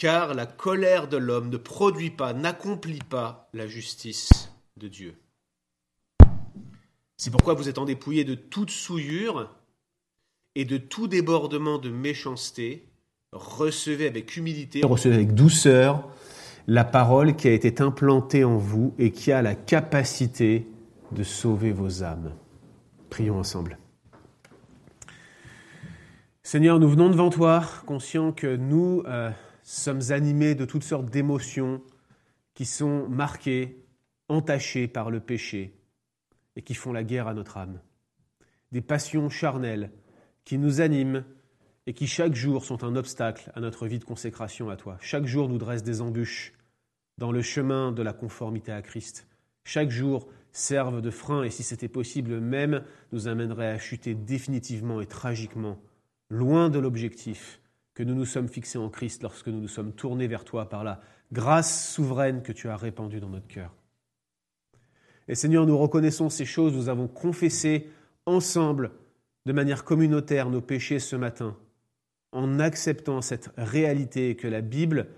car la colère de l'homme ne produit pas, n'accomplit pas la justice de Dieu. C'est pourquoi vous êtes en dépouillé de toute souillure et de tout débordement de méchanceté. Recevez avec humilité, recevez avec douceur la parole qui a été implantée en vous et qui a la capacité de sauver vos âmes. Prions ensemble. Seigneur, nous venons devant toi, conscients que nous euh, sommes animés de toutes sortes d'émotions qui sont marquées, entachées par le péché et qui font la guerre à notre âme. Des passions charnelles qui nous animent et qui chaque jour sont un obstacle à notre vie de consécration à toi. Chaque jour nous dressent des embûches dans le chemin de la conformité à Christ. Chaque jour servent de frein et si c'était possible même nous amènerait à chuter définitivement et tragiquement, loin de l'objectif que nous nous sommes fixés en Christ lorsque nous nous sommes tournés vers toi par la grâce souveraine que tu as répandue dans notre cœur. Et Seigneur, nous reconnaissons ces choses, nous avons confessé ensemble, de manière communautaire, nos péchés ce matin, en acceptant cette réalité que la Bible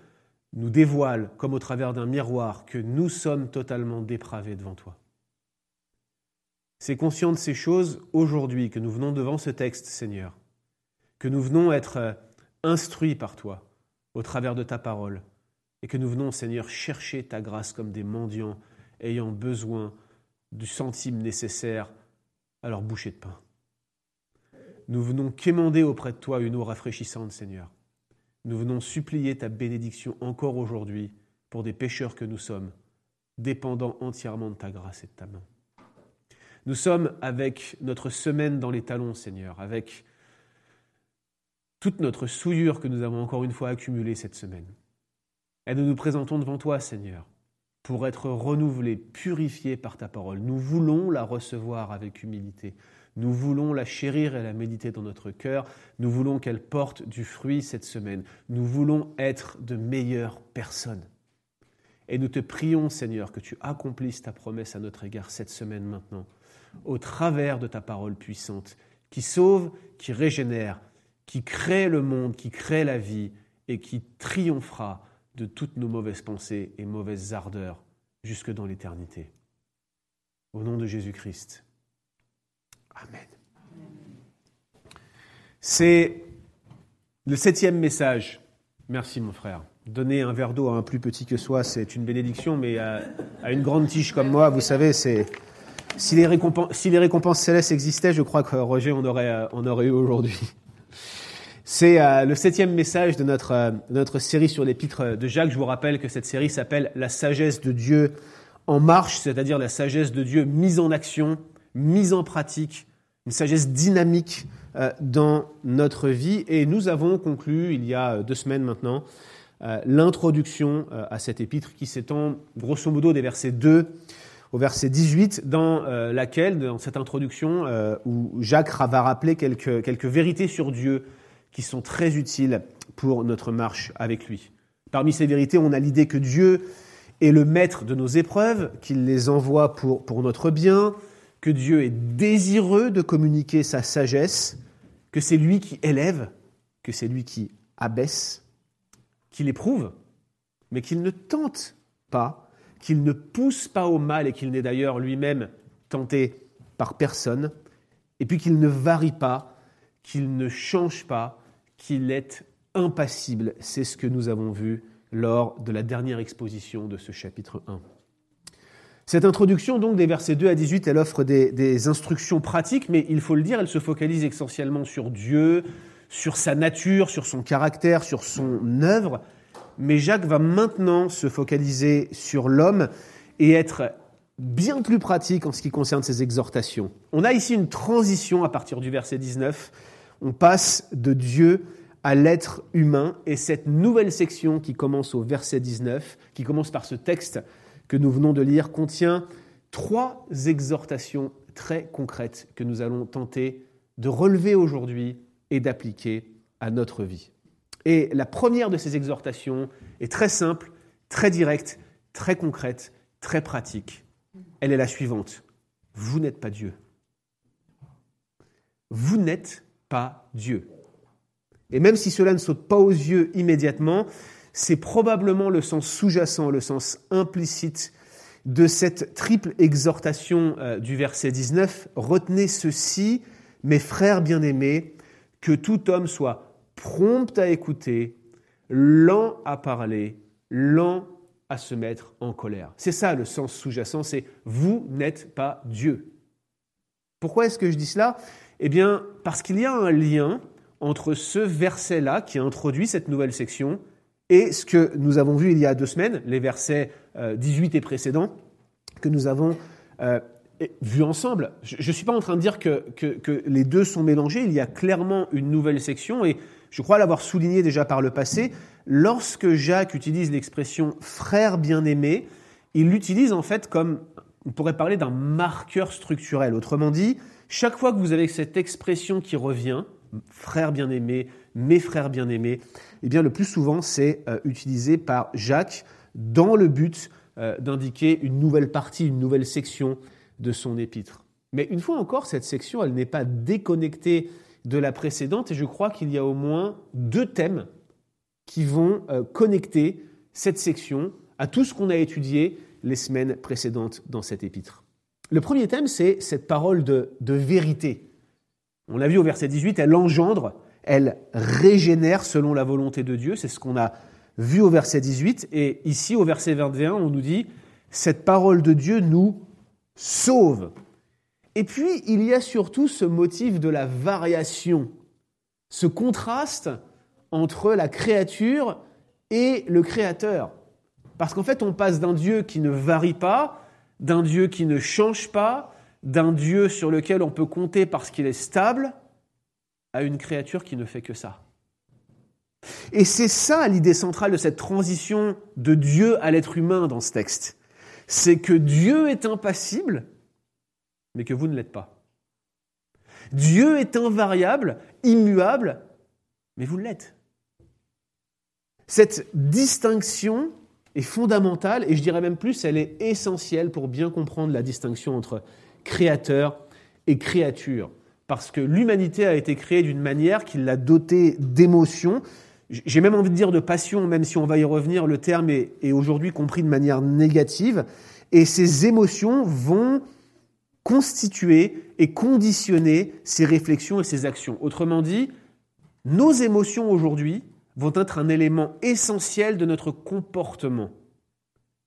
nous dévoile, comme au travers d'un miroir, que nous sommes totalement dépravés devant toi. C'est conscient de ces choses aujourd'hui que nous venons devant ce texte, Seigneur, que nous venons être euh, instruits par toi au travers de ta parole, et que nous venons, Seigneur, chercher ta grâce comme des mendiants ayant besoin du centime nécessaire à leur bouchée de pain. Nous venons quémander auprès de toi une eau rafraîchissante, Seigneur. Nous venons supplier ta bénédiction encore aujourd'hui pour des pécheurs que nous sommes, dépendant entièrement de ta grâce et de ta main. Nous sommes avec notre semaine dans les talons, Seigneur, avec toute notre souillure que nous avons encore une fois accumulée cette semaine. Et nous nous présentons devant toi, Seigneur, pour être renouvelés, purifiés par ta parole. Nous voulons la recevoir avec humilité. Nous voulons la chérir et la méditer dans notre cœur. Nous voulons qu'elle porte du fruit cette semaine. Nous voulons être de meilleures personnes. Et nous te prions, Seigneur, que tu accomplisses ta promesse à notre égard cette semaine maintenant, au travers de ta parole puissante, qui sauve, qui régénère, qui crée le monde, qui crée la vie et qui triomphera de toutes nos mauvaises pensées et mauvaises ardeurs jusque dans l'éternité. Au nom de Jésus-Christ. Amen. C'est le septième message. Merci mon frère. Donner un verre d'eau à un plus petit que soi, c'est une bénédiction, mais à, une grande tige comme moi, vous savez. Si les, récompenses, si les récompenses célestes existaient, je crois que Roger en aurait, on aurait eu aujourd'hui. C'est euh, le septième message de notre, euh, notre série sur l'épître de Jacques. Je vous rappelle que cette série s'appelle La sagesse de Dieu en marche, c'est-à-dire la sagesse de Dieu mise en action, mise en pratique, une sagesse dynamique euh, dans notre vie. Et nous avons conclu, il y a deux semaines maintenant, l'introduction à cette épître qui s'étend grosso modo des versets 2 au verset 18, dans laquelle, dans cette introduction, où Jacques va rappeler quelques, quelques vérités sur Dieu qui sont très utiles pour notre marche avec lui. Parmi ces vérités, on a l'idée que Dieu est le maître de nos épreuves, qu'il les envoie pour, pour notre bien, que Dieu est désireux de communiquer sa sagesse, que c'est lui qui élève, que c'est lui qui abaisse, qu'il éprouve, mais qu'il ne tente pas, qu'il ne pousse pas au mal et qu'il n'est d'ailleurs lui-même tenté par personne, et puis qu'il ne varie pas, qu'il ne change pas, qu'il est impassible. C'est ce que nous avons vu lors de la dernière exposition de ce chapitre 1. Cette introduction, donc, des versets 2 à 18, elle offre des, instructions pratiques, mais il faut le dire, elle se focalise essentiellement sur Dieu, sur sa nature, sur son caractère, sur son œuvre. Mais Jacques va maintenant se focaliser sur l'homme et être bien plus pratique en ce qui concerne ses exhortations. On a ici une transition à partir du verset 19 on passe de Dieu à l'être humain. Et cette nouvelle section qui commence au verset 19, qui commence par ce texte que nous venons de lire, contient trois exhortations très concrètes que nous allons tenter de relever aujourd'hui et d'appliquer à notre vie. Et la première de ces exhortations est très simple, très directe, très concrète, très pratique. Elle est la suivante. Vous n'êtes pas Dieu. Vous n'êtes Dieu. Et même si cela ne saute pas aux yeux immédiatement, c'est probablement le sens sous-jacent, le sens implicite de cette triple exhortation euh, du verset 19. Retenez ceci, mes frères bien-aimés, que tout homme soit prompt à écouter, lent à parler, lent à se mettre en colère. C'est ça le sens sous-jacent, c'est vous n'êtes pas Dieu. Pourquoi est-ce que je dis cela? Eh bien, parce qu'il y a un lien entre ce verset-là qui introduit cette nouvelle section et ce que nous avons vu il y a deux semaines, les versets 18 euh, et précédents, que nous avons euh, vus ensemble. Je ne suis pas en train de dire que, que, les deux sont mélangés, il y a clairement une nouvelle section, et je crois l'avoir souligné déjà par le passé, lorsque Jacques utilise l'expression frère bien-aimé, il l'utilise en fait comme, on pourrait parler d'un marqueur structurel. Autrement dit, chaque fois que vous avez cette expression qui revient, frère bien-aimé, mes frères bien-aimés, eh bien le plus souvent c'est euh, utilisé par Jacques dans le but euh, d'indiquer une nouvelle partie, une nouvelle section de son épître. Mais une fois encore, cette section, elle n'est pas déconnectée de la précédente et je crois qu'il y a au moins deux thèmes qui vont euh, connecter cette section à tout ce qu'on a étudié les semaines précédentes dans cet épître. Le premier thème, c'est cette parole de, vérité. On l'a vu au verset 18, elle engendre elle régénère selon la volonté de Dieu. C'est ce qu'on a vu au verset 18. Et ici, au verset 21, on nous dit, cette parole de Dieu nous sauve. Et puis, il y a surtout ce motif de la variation, ce contraste entre la créature et le Créateur. Parce qu'en fait, on passe d'un Dieu qui ne varie pas, d'un Dieu qui ne change pas, d'un Dieu sur lequel on peut compter parce qu'il est stable, à une créature qui ne fait que ça. Et c'est ça l'idée centrale de cette transition de Dieu à l'être humain dans ce texte. C'est que Dieu est impassible, mais que vous ne l'êtes pas. Dieu est invariable, immuable, mais vous l'êtes. Cette distinction est fondamentale et je dirais même plus, elle est essentielle pour bien comprendre la distinction entre créateur et créature parce que l'humanité a été créée d'une manière qui l'a dotée d'émotions. J'ai même envie de dire de passion, même si on va y revenir, le terme est, aujourd'hui compris de manière négative. Et ces émotions vont constituer et conditionner ces réflexions et ces actions. Autrement dit, nos émotions aujourd'hui vont être un élément essentiel de notre comportement.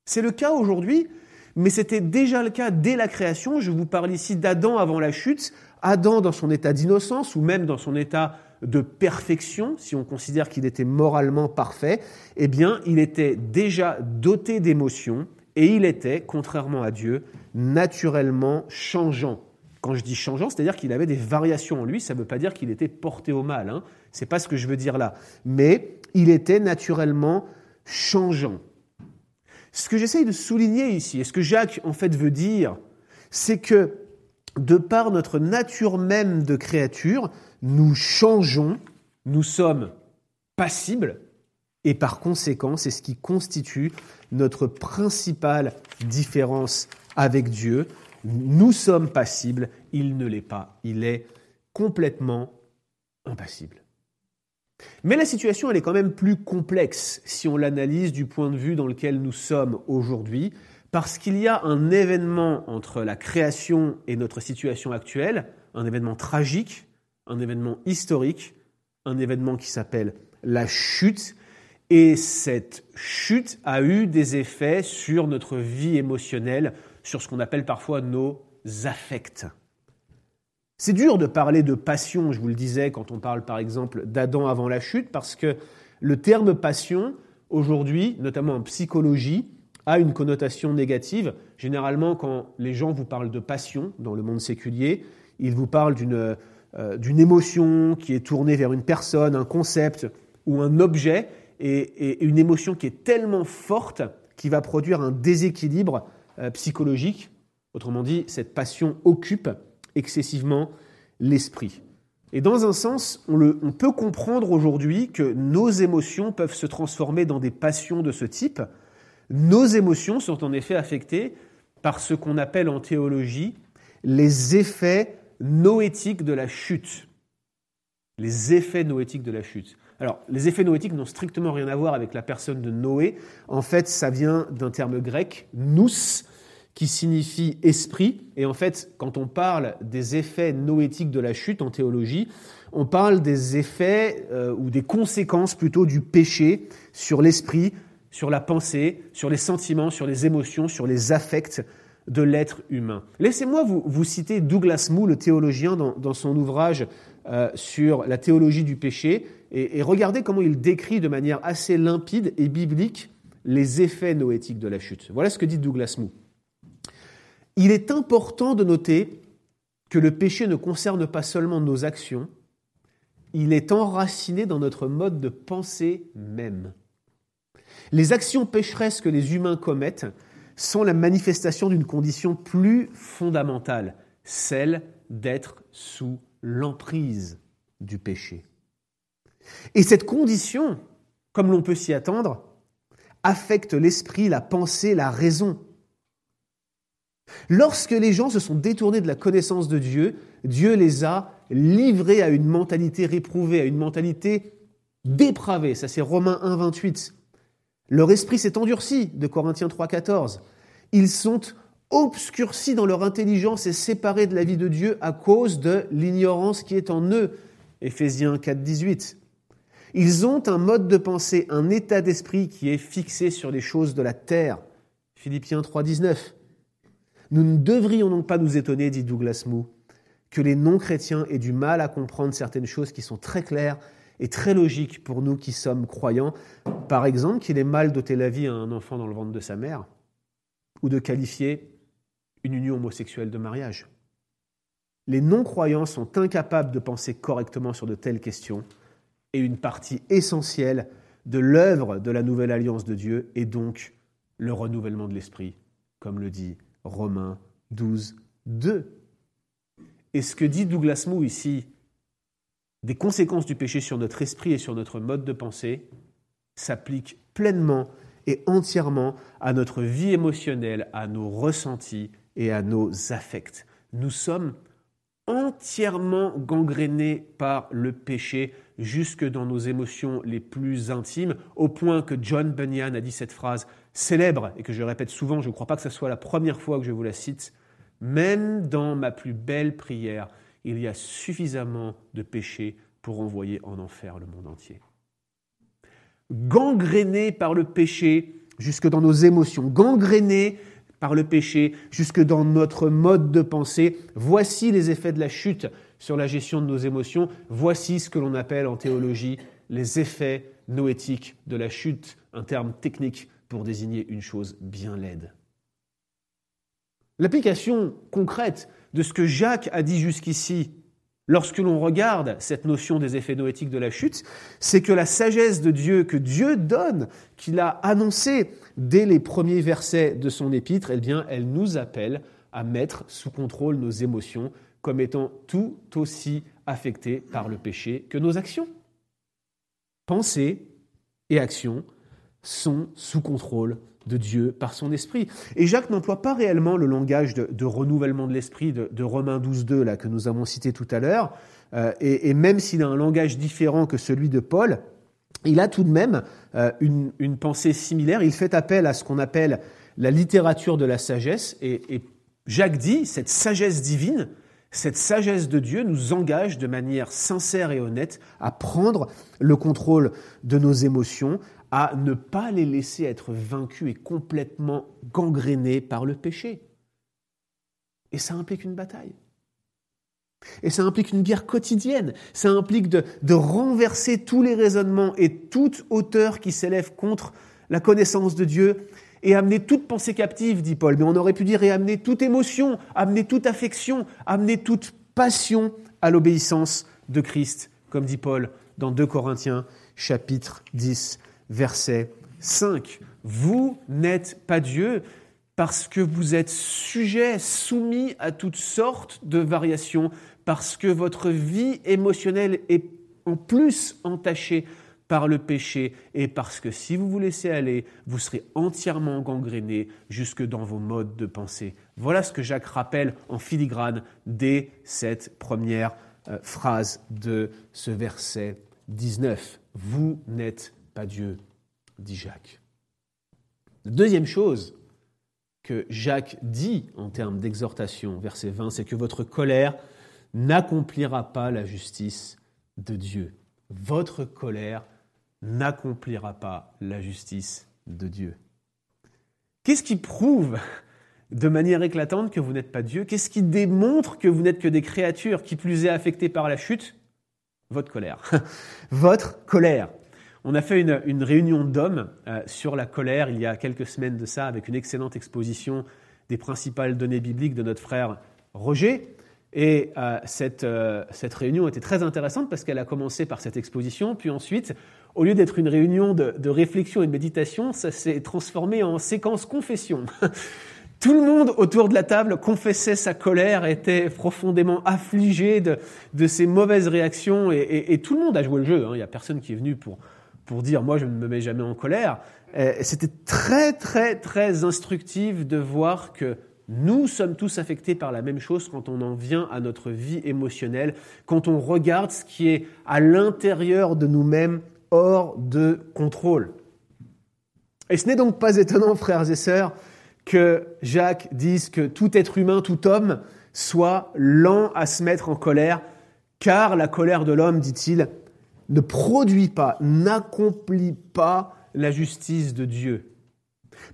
C'est le cas aujourd'hui, mais c'était déjà le cas dès la création. Je vous parle ici d'Adam avant la chute. Adam dans son état d'innocence ou même dans son état de perfection, si on considère qu'il était moralement parfait, eh bien, il était déjà doté d'émotions et il était, contrairement à Dieu, naturellement changeant. Quand je dis changeant, c'est-à-dire qu'il avait des variations en lui, ça ne veut pas dire qu'il était porté au mal, hein. C'est pas ce que je veux dire là, mais il était naturellement changeant. Ce que j'essaye de souligner ici, et ce que Jacques en fait veut dire, c'est que de par notre nature même de créature, nous changeons, nous sommes passibles, et par conséquent, c'est ce qui constitue notre principale différence avec Dieu. Nous sommes passibles, il ne l'est pas, il est complètement impassible. Mais la situation, elle est quand même plus complexe si on l'analyse du point de vue dans lequel nous sommes aujourd'hui, parce qu'il y a un événement entre la création et notre situation actuelle, un événement tragique, un événement historique, un événement qui s'appelle la chute, et cette chute a eu des effets sur notre vie émotionnelle, sur ce qu'on appelle parfois nos affects. C'est dur de parler de passion, je vous le disais, quand on parle par exemple d'Adam avant la chute, parce que le terme passion, aujourd'hui, notamment en psychologie, a une connotation négative. Généralement, quand les gens vous parlent de passion dans le monde séculier, ils vous parlent d'une euh, émotion qui est tournée vers une personne, un concept ou un objet, et, une émotion qui est tellement forte qu'il va produire un déséquilibre euh, psychologique. Autrement dit, cette passion occupe excessivement l'esprit. Et dans un sens, on, peut comprendre aujourd'hui que nos émotions peuvent se transformer dans des passions de ce type, nos émotions sont en effet affectées par ce qu'on appelle en théologie les effets noétiques de la chute. les effets noétiques de la chute. Alors, les effets noétiques n'ont strictement rien à voir avec la personne de Noé. En fait, ça vient d'un terme grec, nous, qui signifie esprit. Et en fait, quand on parle des effets noétiques de la chute en théologie, on parle des effets euh, ou des conséquences plutôt du péché sur l'esprit, sur la pensée, sur les sentiments, sur les émotions, sur les affects de l'être humain. Laissez-moi vous, citer Douglas Moo, le théologien, dans, son ouvrage euh, sur la théologie du péché, et, et regardez comment il décrit de manière assez limpide et biblique les effets noétiques de la chute. Voilà ce que dit Douglas Moo. Il est important de noter que le péché ne concerne pas seulement nos actions, il est enraciné dans notre mode de pensée même. Les actions pécheresses que les humains commettent sont la manifestation d'une condition plus fondamentale, celle d'être sous l'emprise du péché. Et cette condition, comme l'on peut s'y attendre, affecte l'esprit, la pensée, la raison. Lorsque les gens se sont détournés de la connaissance de Dieu, Dieu les a livrés à une mentalité réprouvée, à une mentalité dépravée. Ça c'est Romains 1, 28. Leur esprit s'est endurci, de Corinthiens 3, 14. Ils sont obscurcis dans leur intelligence et séparés de la vie de Dieu à cause de l'ignorance qui est en eux. Éphésiens 4, 18. Ils ont un mode de pensée, un état d'esprit qui est fixé sur les choses de la terre. Philippiens 3, 19. Nous ne devrions donc pas nous étonner, dit Douglas Moo, que les non-chrétiens aient du mal à comprendre certaines choses qui sont très claires et très logiques pour nous qui sommes croyants. Par exemple, qu'il est mal d'ôter la vie à un enfant dans le ventre de sa mère, ou de qualifier une union homosexuelle de mariage. Les non-croyants sont incapables de penser correctement sur de telles questions, et une partie essentielle de l'œuvre de la nouvelle alliance de Dieu est donc le renouvellement de l'esprit, comme le dit Romains 12, 2. Et ce que dit Douglas Moo ici, des conséquences du péché sur notre esprit et sur notre mode de pensée, s'applique pleinement et entièrement à notre vie émotionnelle, à nos ressentis et à nos affects. Nous sommes entièrement gangrénés par le péché jusque dans nos émotions les plus intimes, au point que John Bunyan a dit cette phrase célèbre et que je répète souvent, je ne crois pas que ce soit la première fois que je vous la cite, même dans ma plus belle prière, il y a suffisamment de péché pour envoyer en enfer le monde entier. Gangréné par le péché jusque dans nos émotions, gangréné par le péché jusque dans notre mode de pensée, voici les effets de la chute sur la gestion de nos émotions, voici ce que l'on appelle en théologie les effets noétiques de la chute, un terme technique pour désigner une chose bien laide. L'application concrète de ce que Jacques a dit jusqu'ici, lorsque l'on regarde cette notion des effets noétiques de la chute, c'est que la sagesse de Dieu que Dieu donne, qu'il a annoncée dès les premiers versets de son épître, eh bien, elle nous appelle à mettre sous contrôle nos émotions comme étant tout aussi affectées par le péché que nos actions. Pensées et actions sont sous contrôle de Dieu par son esprit. Et Jacques n'emploie pas réellement le langage de, renouvellement de l'esprit de, Romains 12.2 là, que nous avons cité tout à l'heure, euh, et, même s'il a un langage différent que celui de Paul, il a tout de même euh, une, pensée similaire. Il fait appel à ce qu'on appelle la littérature de la sagesse, et, et Jacques dit, cette sagesse divine, cette sagesse de Dieu nous engage de manière sincère et honnête à prendre le contrôle de nos émotions, à ne pas les laisser être vaincus et complètement gangrénés par le péché. Et ça implique une bataille. Et ça implique une guerre quotidienne. Ça implique de, renverser tous les raisonnements et toute hauteur qui s'élève contre la connaissance de Dieu et amener toute pensée captive, dit Paul. Mais on aurait pu dire et amener toute émotion, amener toute affection, amener toute passion à l'obéissance de Christ, comme dit Paul dans 2 Corinthiens chapitre 10 verset 5. Vous n'êtes pas Dieu parce que vous êtes sujet, soumis à toutes sortes de variations, parce que votre vie émotionnelle est en plus entachée par le péché, et parce que si vous vous laissez aller, vous serez entièrement gangréné jusque dans vos modes de pensée. Voilà ce que Jacques rappelle en filigrane dès cette première euh, phrase de ce verset 19. Vous n'êtes pas Dieu, dit Jacques. deuxième chose que Jacques dit en termes d'exhortation, verset 20, c'est que votre colère n'accomplira pas la justice de Dieu. Votre colère n'accomplira pas la justice de Dieu. Qu'est-ce qui prouve de manière éclatante que vous n'êtes pas Dieu? Qu'est-ce qui démontre que vous n'êtes que des créatures qui plus est affectées par la chute? Votre colère. Votre colère. On a fait une, réunion d'hommes euh, sur la colère il y a quelques semaines de ça avec une excellente exposition des principales données bibliques de notre frère Roger. Et euh, cette, euh, cette, réunion était très intéressante parce qu'elle a commencé par cette exposition, puis ensuite, au lieu d'être une réunion de, de, réflexion et de méditation, ça s'est transformé en séquence confession. Tout le monde autour de la table confessait sa colère, était profondément affligé de, de ces mauvaises réactions, et, tout le monde a joué le jeu. Hein. Il n'y a personne qui est venu pour, pour dire moi je ne me mets jamais en colère. C'était très très très instructif de voir que nous sommes tous affectés par la même chose quand on en vient à notre vie émotionnelle, quand on regarde ce qui est à l'intérieur de nous-mêmes hors de contrôle. Et ce n'est donc pas étonnant, frères et sœurs, que Jacques dise que tout être humain, tout homme, soit lent à se mettre en colère, car la colère de l'homme, dit-il, ne produit pas, n'accomplit pas la justice de Dieu.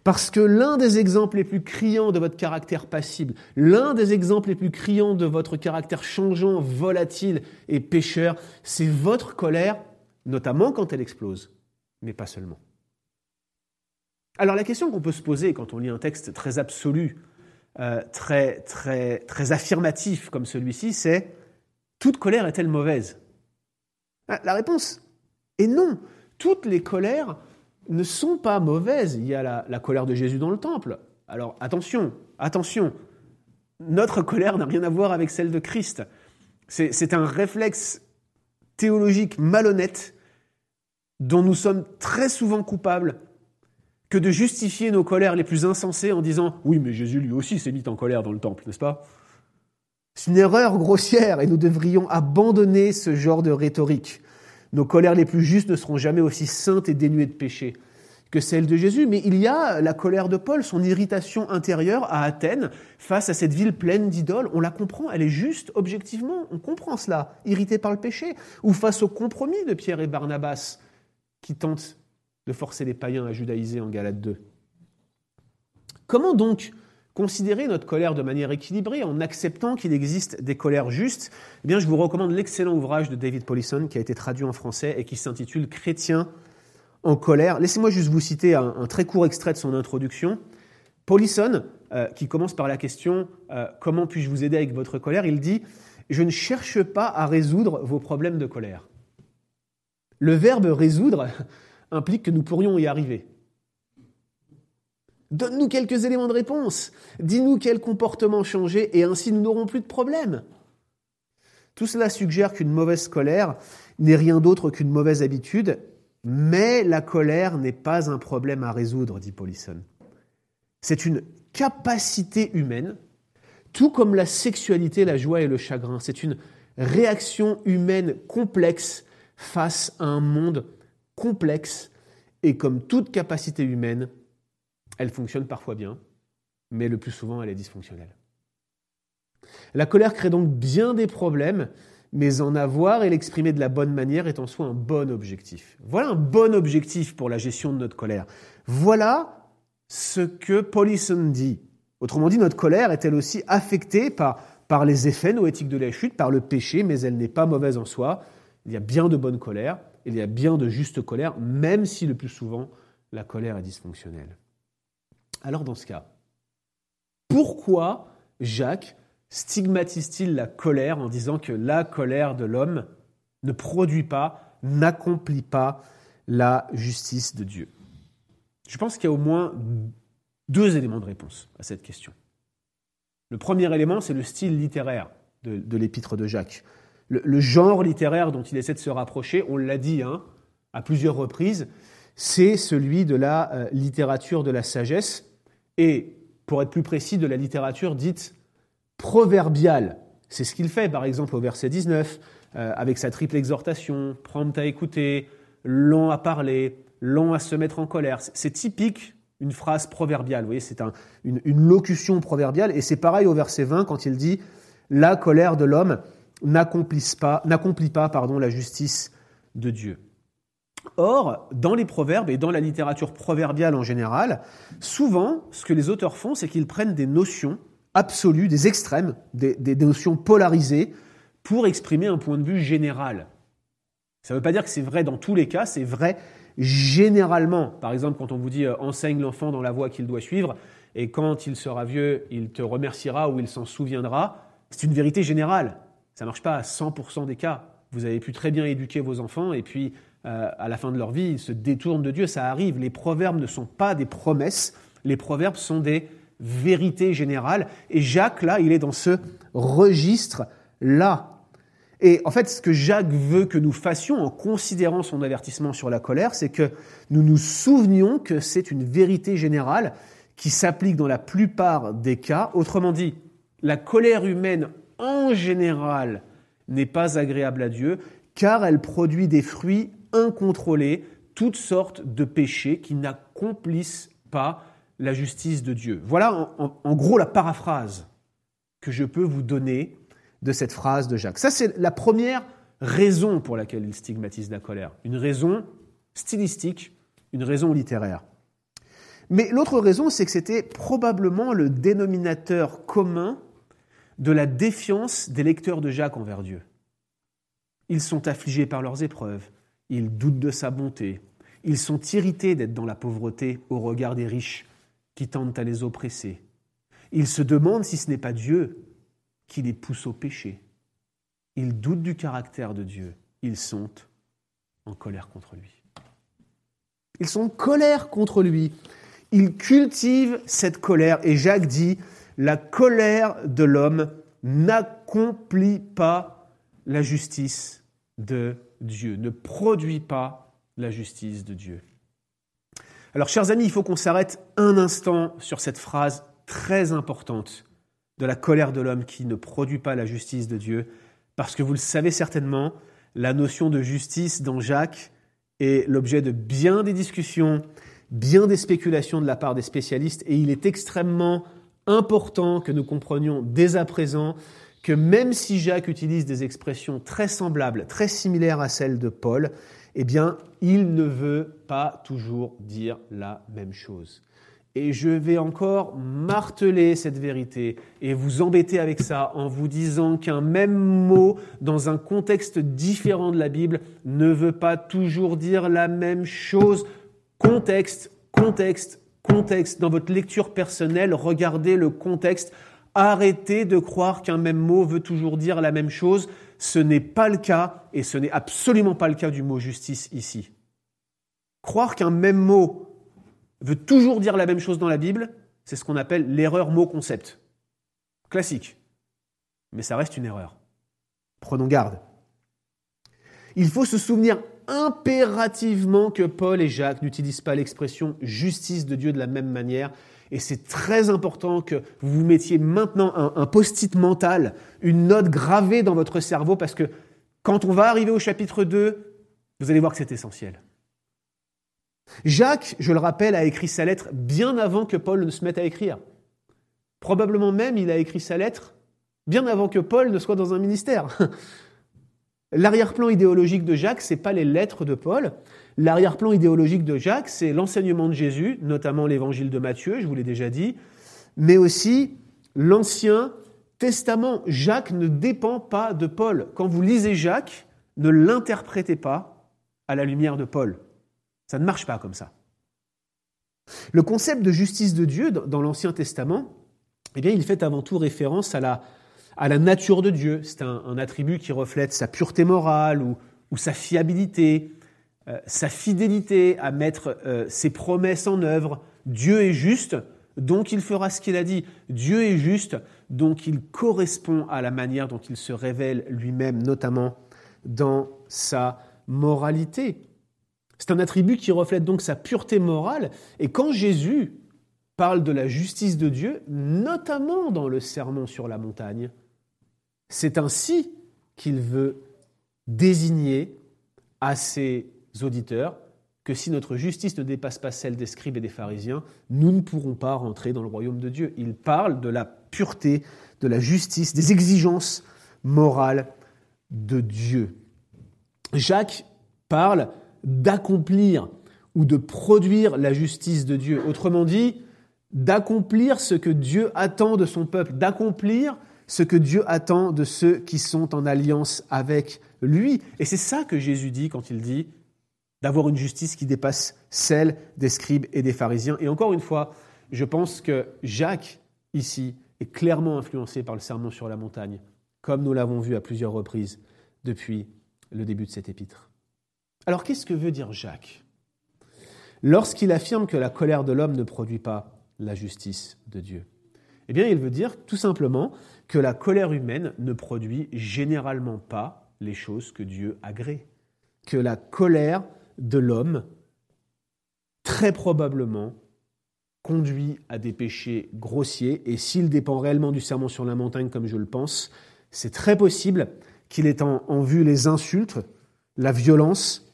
Parce que l'un des exemples les plus criants de votre caractère passible, l'un des exemples les plus criants de votre caractère changeant, volatile et pécheur, c'est votre colère, notamment quand elle explose, mais pas seulement. Alors la question qu'on peut se poser quand on lit un texte très absolu, euh, très, très, affirmatif comme celui-ci, c'est toute colère est-elle mauvaise? La réponse est non. Toutes les colères ne sont pas mauvaises. Il y a la, colère de Jésus dans le temple. Alors attention, attention, notre colère n'a rien à voir avec celle de Christ. C'est un réflexe théologique malhonnête dont nous sommes très souvent coupables que de justifier nos colères les plus insensées en disant oui mais Jésus lui aussi s'est mis en colère dans le temple, n'est-ce pas? C'est une erreur grossière et nous devrions abandonner ce genre de rhétorique. Nos colères les plus justes ne seront jamais aussi saintes et dénuées de péché que celles de Jésus, mais il y a la colère de Paul, son irritation intérieure à Athènes face à cette ville pleine d'idoles. On la comprend, elle est juste objectivement, on comprend cela, irrité par le péché, ou face au compromis de Pierre et Barnabas qui tentent de forcer les païens à judaïser en Galate 2. Comment donc considérer notre colère de manière équilibrée en acceptant qu'il existe des colères justes, eh bien, je vous recommande l'excellent ouvrage de David Polisson qui a été traduit en français et qui s'intitule Chrétien en colère. Laissez-moi juste vous citer un, très court extrait de son introduction. Polisson, euh, qui commence par la question euh, Comment puis-je vous aider avec votre colère? Il dit Je ne cherche pas à résoudre vos problèmes de colère. Le verbe résoudre implique que nous pourrions y arriver. Donne-nous quelques éléments de réponse. Dis-nous quel comportement changer et ainsi nous n'aurons plus de problème. Tout cela suggère qu'une mauvaise colère n'est rien d'autre qu'une mauvaise habitude, mais la colère n'est pas un problème à résoudre, dit Polisson. C'est une capacité humaine, tout comme la sexualité, la joie et le chagrin. C'est une réaction humaine complexe face à un monde complexe, et comme toute capacité humaine, elle fonctionne parfois bien, mais le plus souvent, elle est dysfonctionnelle. La colère crée donc bien des problèmes, mais en avoir et l'exprimer de la bonne manière est en soi un bon objectif. Voilà un bon objectif pour la gestion de notre colère. Voilà ce que Polisson dit. Autrement dit, notre colère est elle aussi affectée par, par les effets noétiques de la chute, par le péché, mais elle n'est pas mauvaise en soi. Il y a bien de bonne colère, il y a bien de juste colère, même si le plus souvent la colère est dysfonctionnelle. Alors dans ce cas, pourquoi Jacques stigmatise-t-il la colère en disant que la colère de l'homme ne produit pas, n'accomplit pas la justice de Dieu? Je pense qu'il y a au moins deux éléments de réponse à cette question. Le premier élément, c'est le style littéraire de, l'épître de Jacques. Le, genre littéraire dont il essaie de se rapprocher, on l'a dit hein, à plusieurs reprises, c'est celui de la euh, littérature de la sagesse, et, pour être plus précis, de la littérature dite proverbiale, C'est ce qu'il fait, par exemple, au verset 19, euh, avec sa triple exhortation, prompt à écouter, lent à parler, lent à se mettre en colère. C'est typique une phrase proverbiale. Vous voyez, c'est une, locution proverbiale. Et c'est pareil au verset 20 quand il dit La colère de l'homme n'accomplit pas, la justice de Dieu. Or, dans les proverbes et dans la littérature proverbiale en général, souvent, ce que les auteurs font, c'est qu'ils prennent des notions absolues, des extrêmes, des, notions polarisées, pour exprimer un point de vue général. Ça ne veut pas dire que c'est vrai dans tous les cas, c'est vrai généralement. Par exemple, quand on vous dit euh, enseigne l'enfant dans la voie qu'il doit suivre, et quand il sera vieux, il te remerciera ou il s'en souviendra, c'est une vérité générale. Ça ne marche pas à 100% des cas. Vous avez pu très bien éduquer vos enfants, et puis euh, à la fin de leur vie, ils se détournent de Dieu, ça arrive. Les proverbes ne sont pas des promesses, les proverbes sont des vérités générales. Et Jacques, là, il est dans ce registre-là. Et en fait, ce que Jacques veut que nous fassions en considérant son avertissement sur la colère, c'est que nous nous souvenions que c'est une vérité générale qui s'applique dans la plupart des cas. Autrement dit, la colère humaine en général n'est pas agréable à Dieu car elle produit des fruits incontrôlés, toutes sortes de péchés qui n'accomplissent pas la justice de Dieu. Voilà en, gros la paraphrase que je peux vous donner de cette phrase de Jacques. Ça, c'est la première raison pour laquelle il stigmatise la colère. Une raison stylistique, une raison littéraire. Mais l'autre raison, c'est que c'était probablement le dénominateur commun de la défiance des lecteurs de Jacques envers Dieu. Ils sont affligés par leurs épreuves, ils doutent de sa bonté. Ils sont irrités d'être dans la pauvreté au regard des riches qui tentent à les oppresser. Ils se demandent si ce n'est pas Dieu qui les pousse au péché. Ils doutent du caractère de Dieu. Ils sont en colère contre lui. Ils sont en colère contre lui. Ils cultivent cette colère. Et Jacques dit, la colère de l'homme n'accomplit pas la justice de Dieu, ne produit pas la justice de Dieu. Alors, chers amis, il faut qu'on s'arrête un instant sur cette phrase très importante de la colère de l'homme qui ne produit pas la justice de Dieu, parce que vous le savez certainement, la notion de justice dans Jacques est l'objet de bien des discussions, bien des spéculations de la part des spécialistes, et il est extrêmement important que nous comprenions dès à présent que même si Jacques utilise des expressions très semblables, très similaires à celles de Paul, eh bien, il ne veut pas toujours dire la même chose. Et je vais encore marteler cette vérité et vous embêter avec ça en vous disant qu'un même mot dans un contexte différent de la Bible ne veut pas toujours dire la même chose. Contexte, contexte, contexte. Dans votre lecture personnelle, regardez le contexte Arrêtez de croire qu'un même mot veut toujours dire la même chose. Ce n'est pas le cas, et ce n'est absolument pas le cas du mot justice ici. Croire qu'un même mot veut toujours dire la même chose dans la Bible, c'est ce qu'on appelle l'erreur mot-concept. Classique. Mais ça reste une erreur. Prenons garde. Il faut se souvenir impérativement que Paul et Jacques n'utilisent pas l'expression justice de Dieu de la même manière et c'est très important que vous vous mettiez maintenant un, post-it mental, une note gravée dans votre cerveau, parce que quand on va arriver au chapitre 2, vous allez voir que c'est essentiel. Jacques, je le rappelle, a écrit sa lettre bien avant que Paul ne se mette à écrire. Probablement même, il a écrit sa lettre bien avant que Paul ne soit dans un ministère. L'arrière-plan idéologique de Jacques, ce n'est pas les lettres de Paul, L'arrière-plan idéologique de Jacques, c'est l'enseignement de Jésus, notamment l'évangile de Matthieu, je vous l'ai déjà dit, mais aussi l'Ancien Testament. Jacques ne dépend pas de Paul. Quand vous lisez Jacques, ne l'interprétez pas à la lumière de Paul. Ça ne marche pas comme ça. Le concept de justice de Dieu dans l'Ancien Testament, eh bien, il fait avant tout référence à la, nature de Dieu. C'est un, attribut qui reflète sa pureté morale ou sa fiabilité, euh, sa fidélité à mettre euh, ses promesses en œuvre. Dieu est juste, donc il fera ce qu'il a dit. Dieu est juste, donc il correspond à la manière dont il se révèle lui-même, notamment dans sa moralité. C'est un attribut qui reflète donc sa pureté morale. Et quand Jésus parle de la justice de Dieu, notamment dans le sermon sur la montagne, C'est ainsi qu'il veut désigner à ses auditeurs que si notre justice ne dépasse pas celle des scribes et des pharisiens, nous ne pourrons pas rentrer dans le royaume de Dieu. Il parle de la pureté, de la justice, des exigences morales de Dieu. Jacques parle d'accomplir ou de produire la justice de Dieu. Autrement dit, d'accomplir ce que Dieu attend de son peuple, d'accomplir ce que Dieu attend de ceux qui sont en alliance avec lui. Et c'est ça que Jésus dit quand il dit d'avoir une justice qui dépasse celle des scribes et des pharisiens. Et encore une fois, je pense que Jacques, ici, est clairement influencé par le sermon sur la montagne, comme nous l'avons vu à plusieurs reprises depuis le début de cet épître. Alors qu'est-ce que veut dire Jacques? Lorsqu'il affirme que la colère de l'homme ne produit pas la justice de Dieu Eh bien, il veut dire tout simplement que la colère humaine ne produit généralement pas les choses que Dieu agrée. Que la colère de l'homme, très probablement, conduit à des péchés grossiers, et s'il dépend réellement du serment sur la montagne, comme je le pense, c'est très possible qu'il ait en, vue les insultes, la violence,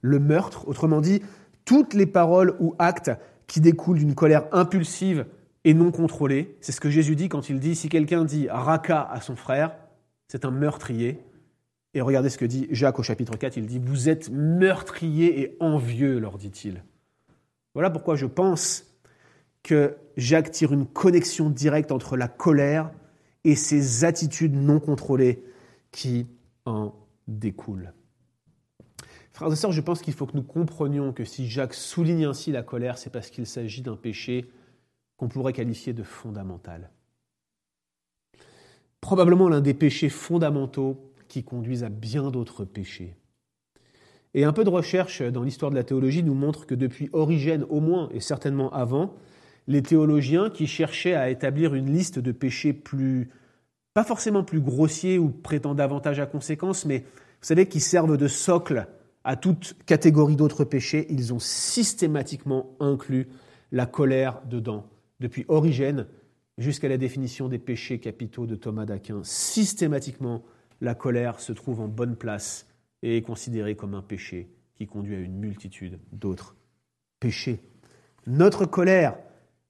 le meurtre, autrement dit, toutes les paroles ou actes qui découlent d'une colère impulsive et non contrôlée. C'est ce que Jésus dit quand il dit, si quelqu'un dit raka à son frère, c'est un meurtrier. Et regardez ce que dit Jacques au chapitre 4, il dit, vous êtes meurtrier et envieux, leur dit-il. Voilà pourquoi je pense que Jacques tire une connexion directe entre la colère et ses attitudes non contrôlées qui en découlent. Frères et sœurs, je pense qu'il faut que nous comprenions que si Jacques souligne ainsi la colère, c'est parce qu'il s'agit d'un péché qu'on pourrait qualifier de fondamental. Probablement l'un des péchés fondamentaux qui conduisent à bien d'autres péchés. Et un peu de recherche dans l'histoire de la théologie nous montre que depuis Origène au moins, et certainement avant, les théologiens qui cherchaient à établir une liste de péchés plus, pas forcément plus grossiers ou prêtant davantage à conséquence, mais vous savez, qui servent de socle à toute catégorie d'autres péchés, ils ont systématiquement inclus la colère dedans. Depuis Origène jusqu'à la définition des péchés capitaux de Thomas d'Aquin, systématiquement, la colère se trouve en bonne place et est considérée comme un péché qui conduit à une multitude d'autres péchés. Notre colère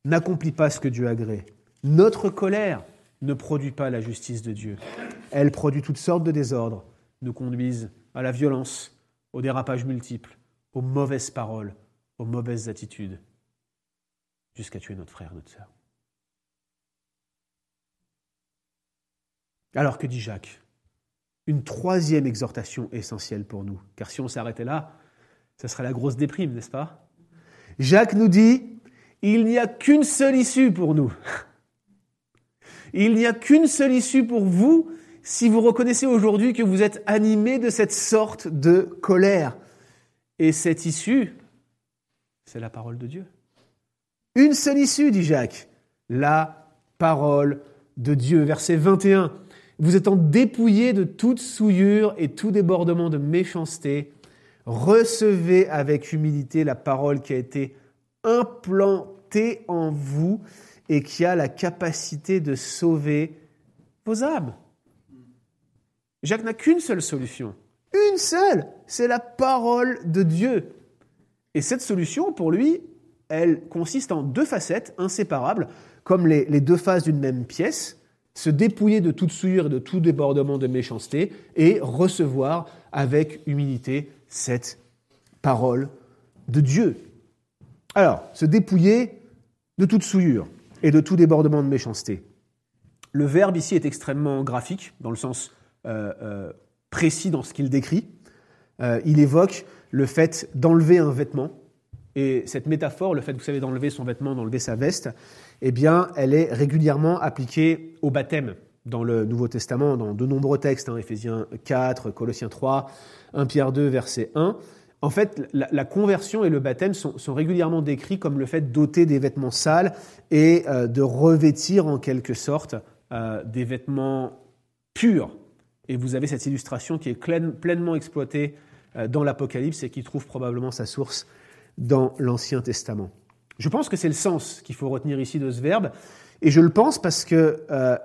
n'accomplit pas ce que Dieu agrée. Notre colère ne produit pas la justice de Dieu. Elle produit toutes sortes de désordres, nous conduisent à la violence, aux dérapages multiples, aux mauvaises paroles, aux mauvaises attitudes, jusqu'à tuer notre frère, notre sœur. Alors que dit Jacques? Une troisième exhortation essentielle pour nous, car si on s'arrêtait là, ce serait la grosse déprime, n'est-ce pas? Jacques nous dit il n'y a qu'une seule issue pour nous. Il n'y a qu'une seule issue pour vous si vous reconnaissez aujourd'hui que vous êtes animé de cette sorte de colère. Et cette issue, c'est la parole de Dieu. Une seule issue, dit Jacques, la parole de Dieu. Verset 21. Vous étant dépouillés de toute souillure et tout débordement de méchanceté, recevez avec humilité la parole qui a été implantée en vous et qui a la capacité de sauver vos âmes. Jacques n'a qu'une seule solution. Une seule, c'est la parole de Dieu. Et cette solution, pour lui, elle consiste en deux facettes inséparables, comme les, les deux faces d'une même pièce, se dépouiller de toute souillure et de tout débordement de méchanceté, et recevoir avec humilité cette parole de Dieu. Alors, se dépouiller de toute souillure et de tout débordement de méchanceté. Le verbe ici est extrêmement graphique, dans le sens euh, euh, précis dans ce qu'il décrit. Euh, il évoque le fait d'enlever un vêtement. Et cette métaphore, le fait, vous savez, d'enlever son vêtement, d'enlever sa veste, eh bien, elle est régulièrement appliquée au baptême dans le Nouveau Testament, dans de nombreux textes, hein, Éphésiens 4, Colossiens 3, 1 Pierre 2, verset 1. En fait, la, conversion et le baptême sont, régulièrement décrits comme le fait d'ôter des vêtements sales et euh, de revêtir en quelque sorte euh, des vêtements purs. Et vous avez cette illustration qui est pleinement exploitée euh, dans l'Apocalypse et qui trouve probablement sa source dans l'Ancien Testament. Je pense que c'est le sens qu'il faut retenir ici de ce verbe, et je le pense parce qu'il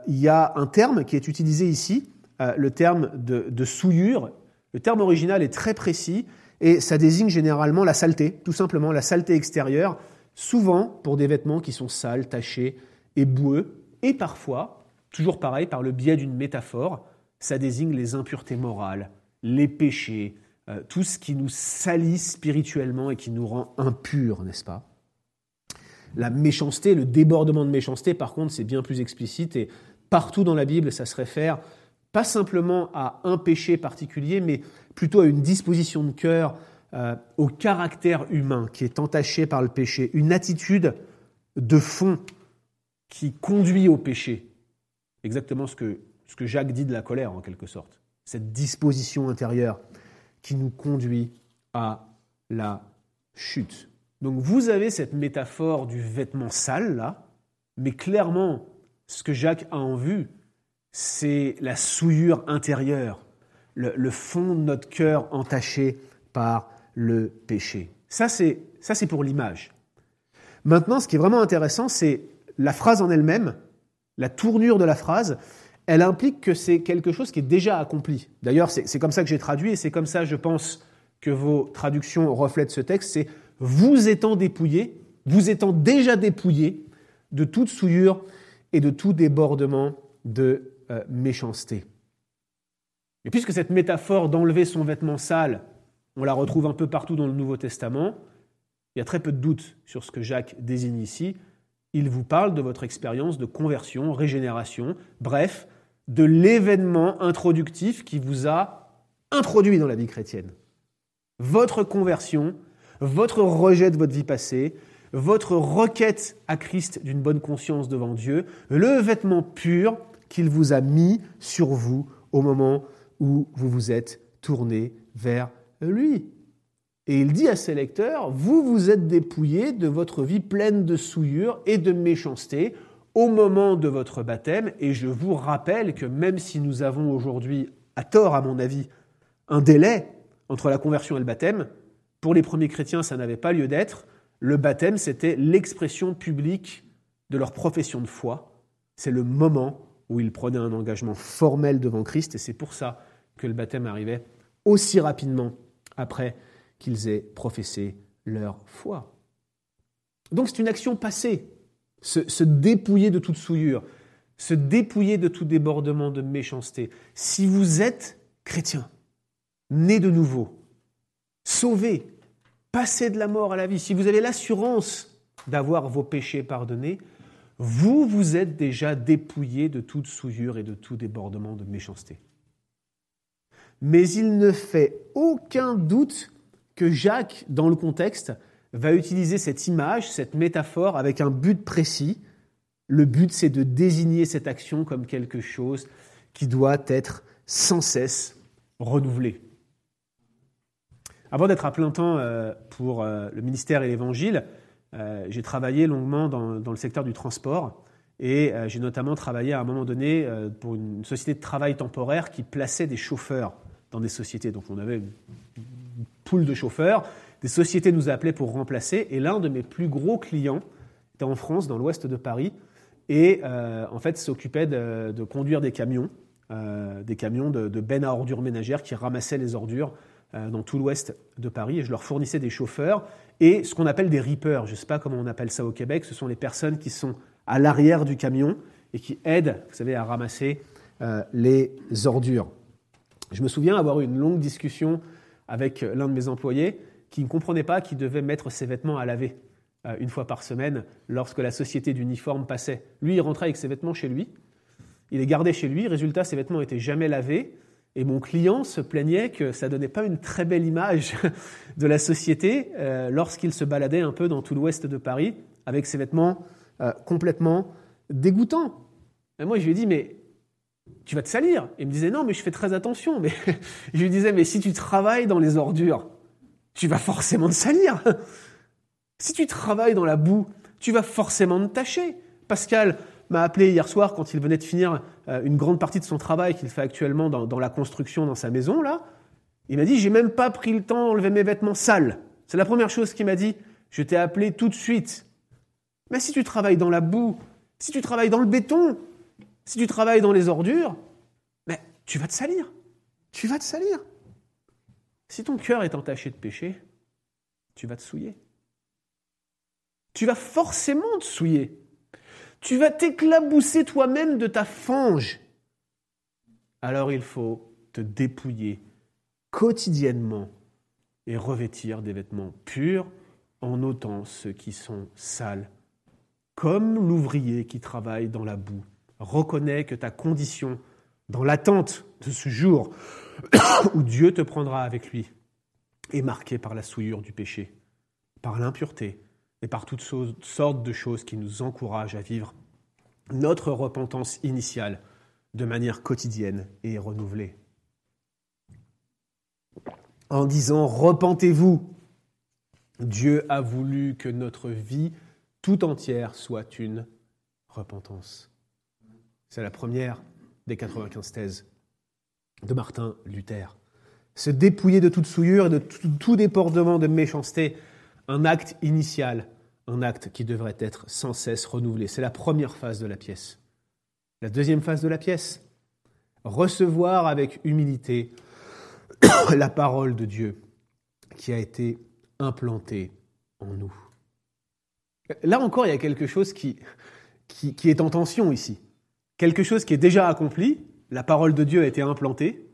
y a un terme qui est utilisé ici euh, le terme de, de souillure. Le terme original est très précis et ça désigne généralement la saleté, tout simplement la saleté extérieure, souvent pour des vêtements qui sont sales, tachés et boueux, et parfois, toujours pareil, par le biais d'une métaphore, ça désigne les impuretés morales, les péchés, euh, tout ce qui nous salit spirituellement et qui nous rend impurs, n'est-ce pas? La méchanceté, le débordement de méchanceté, par contre, c'est bien plus explicite et partout dans la Bible, ça se réfère pas simplement à un péché particulier, mais plutôt à une disposition de cœur, euh, au caractère humain qui est entaché par le péché, une attitude de fond qui conduit au péché. Exactement ce que, ce que Jacques dit de la colère, en quelque sorte. Cette disposition intérieure qui nous conduit à la chute. Donc vous avez cette métaphore du vêtement sale, là, mais clairement, ce que Jacques a en vue, c'est la souillure intérieure, le, fond de notre cœur entaché par le péché. Ça, c'est, c'est pour l'image. Maintenant, ce qui est vraiment intéressant, c'est la phrase en elle-même, la tournure de la phrase, elle implique que c'est quelque chose qui est déjà accompli. D'ailleurs, c'est comme ça que j'ai traduit et c'est comme ça, je pense, que vos traductions reflètent ce texte. C'est vous étant dépouillé, vous étant déjà dépouillé de toute souillure et de tout débordement de euh, méchanceté. Et puisque cette métaphore d'enlever son vêtement sale, on la retrouve un peu partout dans le Nouveau Testament, il y a très peu de doute sur ce que Jacques désigne ici. Il vous parle de votre expérience de conversion, régénération, bref, de l'événement introductif qui vous a introduit dans la vie chrétienne. Votre conversion, votre rejet de votre vie passée, votre requête à Christ d'une bonne conscience devant Dieu, le vêtement pur qu'il vous a mis sur vous au moment où vous vous êtes tourné vers lui. Et il dit à ses lecteurs, vous vous êtes dépouillés de votre vie pleine de souillure et de méchanceté au moment de votre baptême. Et je vous rappelle que même si nous avons aujourd'hui, à tort à mon avis, un délai entre la conversion et le baptême, pour les premiers chrétiens, ça n'avait pas lieu d'être. Le baptême, c'était l'expression publique de leur profession de foi. C'est le moment où ils prenaient un engagement formel devant Christ, et c'est pour ça que le baptême arrivait aussi rapidement après qu'ils aient professé leur foi. Donc c'est une action passée, se, dépouiller de toute souillure, se dépouiller de tout débordement de méchanceté. Si vous êtes chrétien, né de nouveau, sauvé, passé de la mort à la vie, si vous avez l'assurance d'avoir vos péchés pardonnés, vous vous êtes déjà dépouillé de toute souillure et de tout débordement de méchanceté. Mais il ne fait aucun doute que Jacques, dans le contexte, va utiliser cette image, cette métaphore avec un but précis. Le but, c'est de désigner cette action comme quelque chose qui doit être sans cesse renouvelé. Avant d'être à plein temps euh, pour euh, le ministère et l'Évangile, euh, j'ai travaillé longuement dans, le secteur du transport et j'ai notamment travaillé à un moment donné pour une société de travail temporaire qui plaçait des chauffeurs dans des sociétés. Donc on avait une poule de chauffeurs, des sociétés nous appelaient pour remplacer et l'un de mes plus gros clients était en France, dans l'ouest de Paris, et en fait s'occupait de, conduire des camions, des camions de, de à ordures ménagères qui ramassaient les ordures dans tout l'ouest de Paris et je leur fournissais des chauffeurs et ce qu'on appelle des reapers. Je ne sais pas comment on appelle ça au Québec. Ce sont les personnes qui sont à l'arrière du camion et qui aident, vous savez, à ramasser euh, les ordures. Je me souviens avoir eu une longue discussion avec l'un de mes employés qui ne comprenait pas qu'il devait mettre ses vêtements à laver euh, une fois par semaine lorsque la société d'uniforme passait. Lui, il rentrait avec ses vêtements chez lui. Il les gardait chez lui. Résultat, ses vêtements n'étaient jamais lavés. Et mon client se plaignait que ça donnait pas une très belle image de la société euh, lorsqu'il se baladait un peu dans tout l'ouest de Paris avec ses vêtements euh, complètement dégoûtants. Moi, je lui ai dit, mais tu vas te salir. il me disait, non, mais je fais très attention. Mais je lui disais, mais si tu travailles dans les ordures, tu vas forcément te salir. si tu travailles dans la boue, tu vas forcément te tacher. Pascal, m'a appelé hier soir quand il venait de finir euh, une grande partie de son travail qu'il fait actuellement dans, la construction dans sa maison là. Il m'a dit j'ai même pas pris le temps d'enlever mes vêtements sales. C'est la première chose qu'il m'a dit. Je t'ai appelé tout de suite. Mais si tu travailles dans la boue, si tu travailles dans le béton, si tu travailles dans les ordures, mais tu vas te salir. Tu vas te salir. Si ton cœur est entaché de péché, tu vas te souiller. Tu vas forcément te souiller. Tu vas t'éclabousser toi-même de ta fange. Alors il faut te dépouiller quotidiennement et revêtir des vêtements purs en ôtant ceux qui sont sales. Comme l'ouvrier qui travaille dans la boue reconnaît que ta condition dans l'attente de ce jour où Dieu te prendra avec lui est marquée par la souillure du péché, par l'impureté et par toutes sortes de choses qui nous encouragent à vivre notre repentance initiale de manière quotidienne et renouvelée. En disant repentez-vous, Dieu a voulu que notre vie tout entière soit une repentance. C'est la première des 95 thèses de Martin Luther. Se dépouiller de toute souillure et de tout, débordement de méchanceté, un acte initial, un acte qui devrait être sans cesse renouvelé. C'est la première phase de la pièce. La deuxième phase de la pièce, recevoir avec humilité la parole de Dieu qui a été implantée en nous. Là encore, il y a quelque chose qui, est en tension ici quelque chose qui est déjà accompli, la parole de Dieu a été implantée,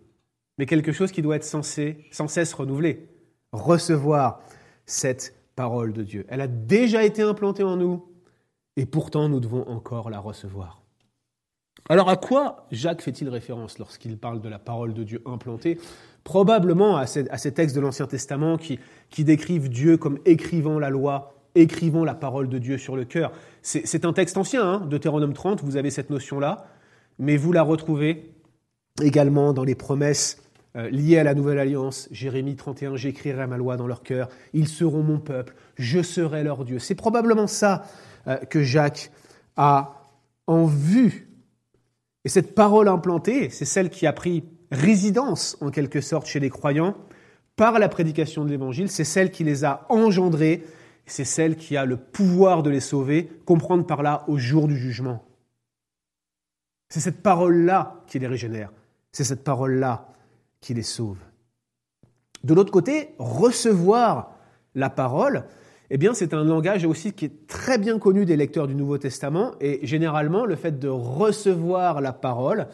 mais quelque chose qui doit être censé, sans cesse renouvelé. Recevoir cette parole de Dieu. Elle a déjà été implantée en nous, et pourtant nous devons encore la recevoir. Alors à quoi Jacques fait-il référence lorsqu'il parle de la parole de Dieu implantée? Probablement à ces, à textes de l'Ancien Testament qui, qui décrivent Dieu comme écrivant la loi écrivons la parole de Dieu sur le cœur. C'est un texte ancien, hein, Deutéronome 30, vous avez cette notion-là, mais vous la retrouvez également dans les promesses euh, liées à la nouvelle alliance. Jérémie 31, j'écrirai ma loi dans leur cœur, ils seront mon peuple, je serai leur Dieu. C'est probablement ça euh, que Jacques a en vue. Et cette parole implantée, c'est celle qui a pris résidence en quelque sorte chez les croyants par la prédication de l'Évangile, c'est celle qui les a engendrés c'est celle qui a le pouvoir de les sauver, comprendre par là au jour du jugement. C'est cette parole-là qui les régénère. C'est cette parole-là qui les sauve. De l'autre côté, recevoir la parole, eh bien, c'est un langage aussi qui est très bien connu des lecteurs du Nouveau Testament. Et généralement, le fait de recevoir la parole,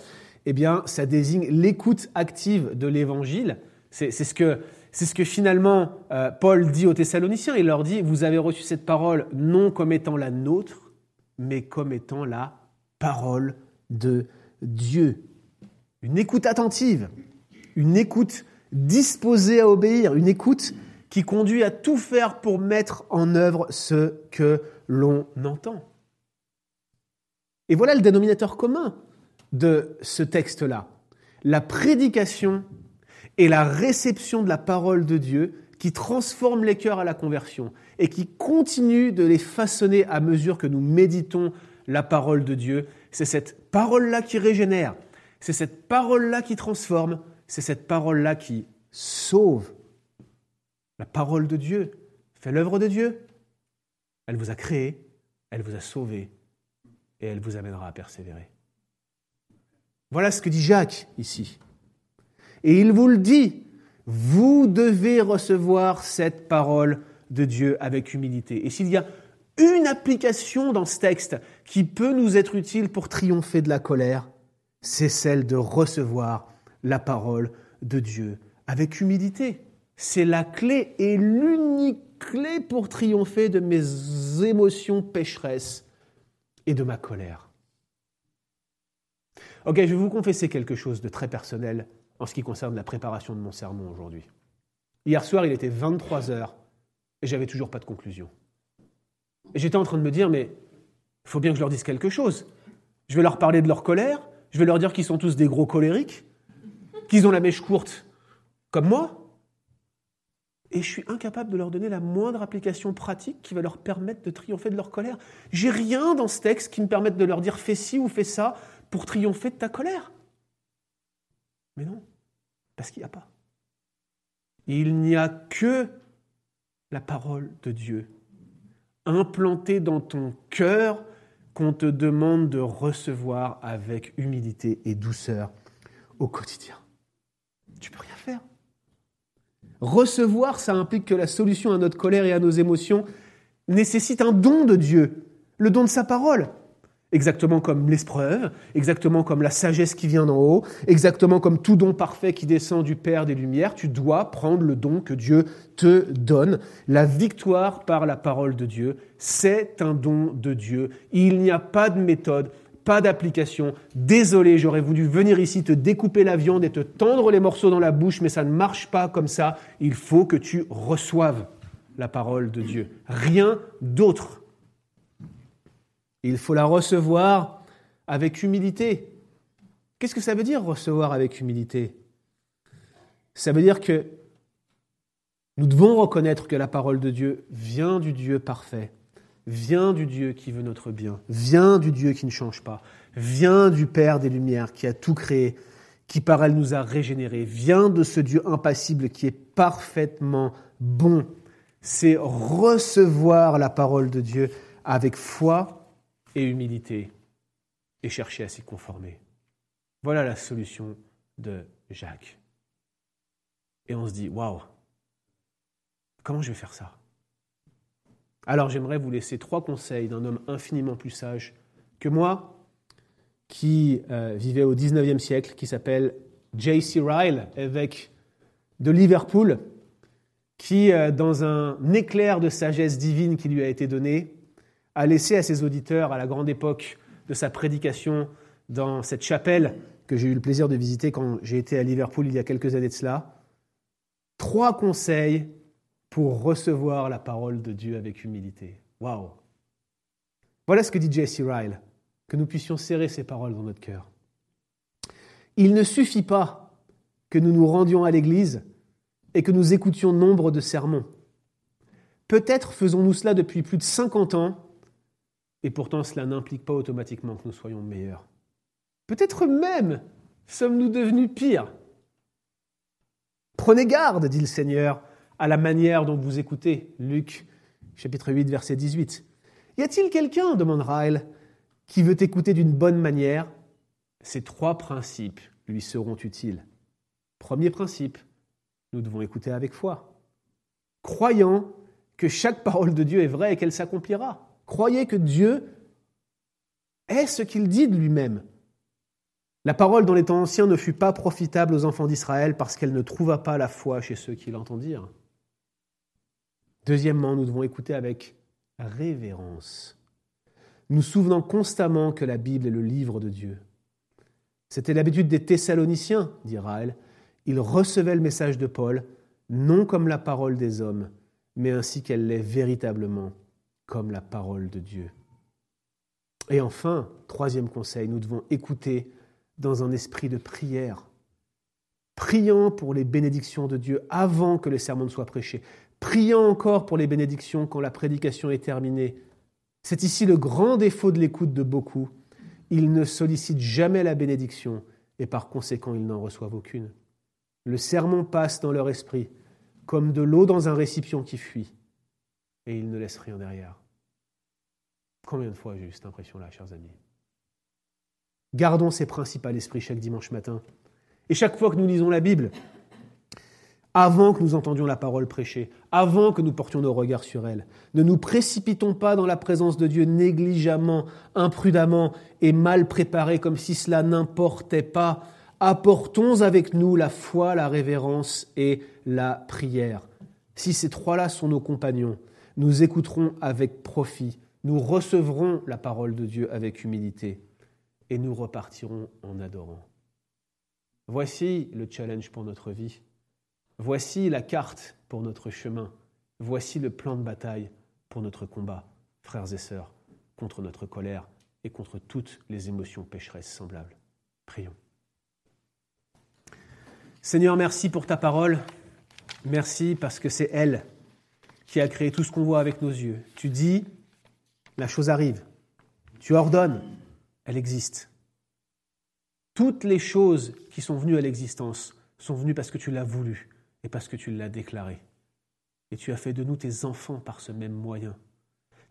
eh bien, ça désigne l'écoute active de l'Évangile. C'est ce que c'est ce que finalement euh, Paul dit aux Thessaloniciens. Il leur dit, vous avez reçu cette parole non comme étant la nôtre, mais comme étant la parole de Dieu. Une écoute attentive, une écoute disposée à obéir, une écoute qui conduit à tout faire pour mettre en œuvre ce que l'on entend. Et voilà le dénominateur commun de ce texte-là. La prédication et la réception de la parole de Dieu qui transforme les cœurs à la conversion et qui continue de les façonner à mesure que nous méditons la parole de Dieu. C'est cette parole-là qui régénère, c'est cette parole-là qui transforme, c'est cette parole-là qui sauve. La parole de Dieu fait l'œuvre de Dieu. Elle vous a créé, elle vous a sauvé et elle vous amènera à persévérer. Voilà ce que dit Jacques ici. Et il vous le dit, vous devez recevoir cette parole de Dieu avec humilité. Et s'il y a une application dans ce texte qui peut nous être utile pour triompher de la colère, c'est celle de recevoir la parole de Dieu avec humilité. C'est la clé et l'unique clé pour triompher de mes émotions pécheresses et de ma colère. Ok, je vais vous confesser quelque chose de très personnel en ce qui concerne la préparation de mon sermon aujourd'hui. Hier soir, il était 23 heures et j'avais toujours pas de conclusion. J'étais en train de me dire, mais il faut bien que je leur dise quelque chose. Je vais leur parler de leur colère, je vais leur dire qu'ils sont tous des gros colériques, qu'ils ont la mèche courte comme moi, et je suis incapable de leur donner la moindre application pratique qui va leur permettre de triompher de leur colère. J'ai rien dans ce texte qui me permette de leur dire fais ci ou fais ça pour triompher de ta colère. Mais non, parce qu'il n'y a pas. Il n'y a que la parole de Dieu implantée dans ton cœur qu'on te demande de recevoir avec humilité et douceur au quotidien. Tu peux rien faire. Recevoir, ça implique que la solution à notre colère et à nos émotions nécessite un don de Dieu, le don de sa parole. Exactement comme l'épreuve, exactement comme la sagesse qui vient d'en haut, exactement comme tout don parfait qui descend du Père des Lumières, tu dois prendre le don que Dieu te donne. La victoire par la parole de Dieu, c'est un don de Dieu. Il n'y a pas de méthode, pas d'application. Désolé, j'aurais voulu venir ici te découper la viande et te tendre les morceaux dans la bouche, mais ça ne marche pas comme ça. Il faut que tu reçoives la parole de Dieu. Rien d'autre. Il faut la recevoir avec humilité. Qu'est-ce que ça veut dire recevoir avec humilité? Ça veut dire que nous devons reconnaître que la parole de Dieu vient du Dieu parfait, vient du Dieu qui veut notre bien, vient du Dieu qui ne change pas, vient du Père des Lumières qui a tout créé, qui par elle nous a régénérés, vient de ce Dieu impassible qui est parfaitement bon. C'est recevoir la parole de Dieu avec foi et humilité et chercher à s'y conformer. Voilà la solution de Jacques. Et on se dit, waouh, comment je vais faire ça? Alors j'aimerais vous laisser trois conseils d'un homme infiniment plus sage que moi, qui euh, vivait au 19e siècle, qui s'appelle J.C. Ryle, évêque de Liverpool, qui, euh, dans un éclair de sagesse divine qui lui a été donné, a laissé à ses auditeurs, à la grande époque de sa prédication dans cette chapelle que j'ai eu le plaisir de visiter quand j'ai été à Liverpool il y a quelques années de cela, trois conseils pour recevoir la parole de Dieu avec humilité. Waouh Voilà ce que dit Jesse Ryle, que nous puissions serrer ces paroles dans notre cœur. Il ne suffit pas que nous nous rendions à l'Église et que nous écoutions nombre de sermons. Peut-être faisons-nous cela depuis plus de 50 ans et pourtant, cela n'implique pas automatiquement que nous soyons meilleurs. Peut-être même sommes-nous devenus pires. Prenez garde, dit le Seigneur, à la manière dont vous écoutez. Luc chapitre 8, verset 18. Y a-t-il quelqu'un, demande Raël, qui veut écouter d'une bonne manière? Ces trois principes lui seront utiles. Premier principe, nous devons écouter avec foi, croyant que chaque parole de Dieu est vraie et qu'elle s'accomplira. Croyez que Dieu est ce qu'il dit de lui-même. La parole dans les temps anciens ne fut pas profitable aux enfants d'Israël parce qu'elle ne trouva pas la foi chez ceux qui l'entendirent. Deuxièmement, nous devons écouter avec révérence, nous souvenant constamment que la Bible est le livre de Dieu. C'était l'habitude des Thessaloniciens, dit Raël. Ils recevaient le message de Paul, non comme la parole des hommes, mais ainsi qu'elle l'est véritablement comme la parole de Dieu. Et enfin, troisième conseil, nous devons écouter dans un esprit de prière, priant pour les bénédictions de Dieu avant que le sermon ne soit prêché, priant encore pour les bénédictions quand la prédication est terminée. C'est ici le grand défaut de l'écoute de beaucoup. Ils ne sollicitent jamais la bénédiction et par conséquent ils n'en reçoivent aucune. Le sermon passe dans leur esprit comme de l'eau dans un récipient qui fuit et il ne laisse rien derrière. Combien de fois j'ai eu cette impression-là, chers amis? Gardons ces principes à l'esprit chaque dimanche matin. Et chaque fois que nous lisons la Bible, avant que nous entendions la parole prêchée, avant que nous portions nos regards sur elle, ne nous précipitons pas dans la présence de Dieu négligemment, imprudemment et mal préparés comme si cela n'importait pas. Apportons avec nous la foi, la révérence et la prière. Si ces trois-là sont nos compagnons, nous écouterons avec profit, nous recevrons la parole de Dieu avec humilité et nous repartirons en adorant. Voici le challenge pour notre vie. Voici la carte pour notre chemin. Voici le plan de bataille pour notre combat, frères et sœurs, contre notre colère et contre toutes les émotions pécheresses semblables. Prions. Seigneur, merci pour ta parole. Merci parce que c'est elle qui a créé tout ce qu'on voit avec nos yeux. Tu dis, la chose arrive. Tu ordonnes, elle existe. Toutes les choses qui sont venues à l'existence sont venues parce que tu l'as voulu et parce que tu l'as déclaré. Et tu as fait de nous tes enfants par ce même moyen.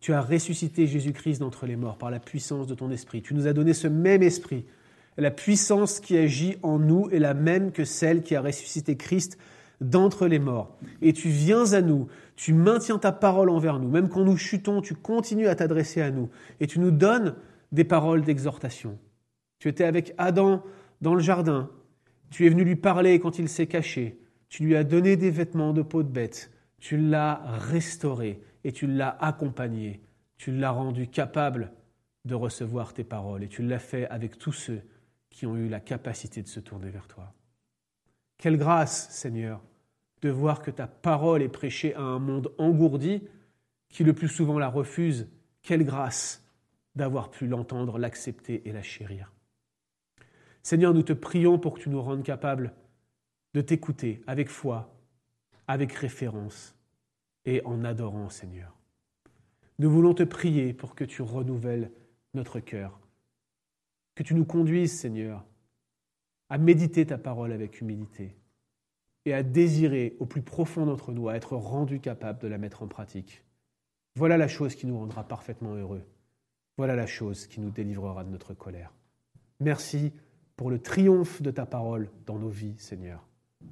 Tu as ressuscité Jésus-Christ d'entre les morts par la puissance de ton esprit. Tu nous as donné ce même esprit La puissance qui agit en nous est la même que celle qui a ressuscité Christ d'entre les morts. Et tu viens à nous, tu maintiens ta parole envers nous. Même quand nous chutons, tu continues à t'adresser à nous. Et tu nous donnes des paroles d'exhortation. Tu étais avec Adam dans le jardin. Tu es venu lui parler quand il s'est caché. Tu lui as donné des vêtements de peau de bête. Tu l'as restauré et tu l'as accompagné. Tu l'as rendu capable de recevoir tes paroles. Et tu l'as fait avec tous ceux qui ont eu la capacité de se tourner vers toi. Quelle grâce, Seigneur, de voir que ta parole est prêchée à un monde engourdi qui le plus souvent la refuse. Quelle grâce d'avoir pu l'entendre, l'accepter et la chérir. Seigneur, nous te prions pour que tu nous rendes capables de t'écouter avec foi, avec référence et en adorant, Seigneur. Nous voulons te prier pour que tu renouvelles notre cœur, que tu nous conduises, Seigneur, à méditer ta parole avec humilité et à désirer au plus profond d'entre nous, être rendus capables de la mettre en pratique. Voilà la chose qui nous rendra parfaitement heureux. Voilà la chose qui nous délivrera de notre colère. Merci pour le triomphe de ta parole dans nos vies, Seigneur.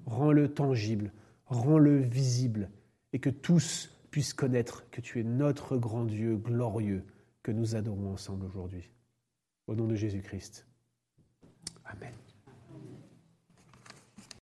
Rends-le tangible, rends-le visible, et que tous puissent connaître que tu es notre grand Dieu glorieux que nous adorons ensemble aujourd'hui. Au nom de Jésus-Christ. Amen.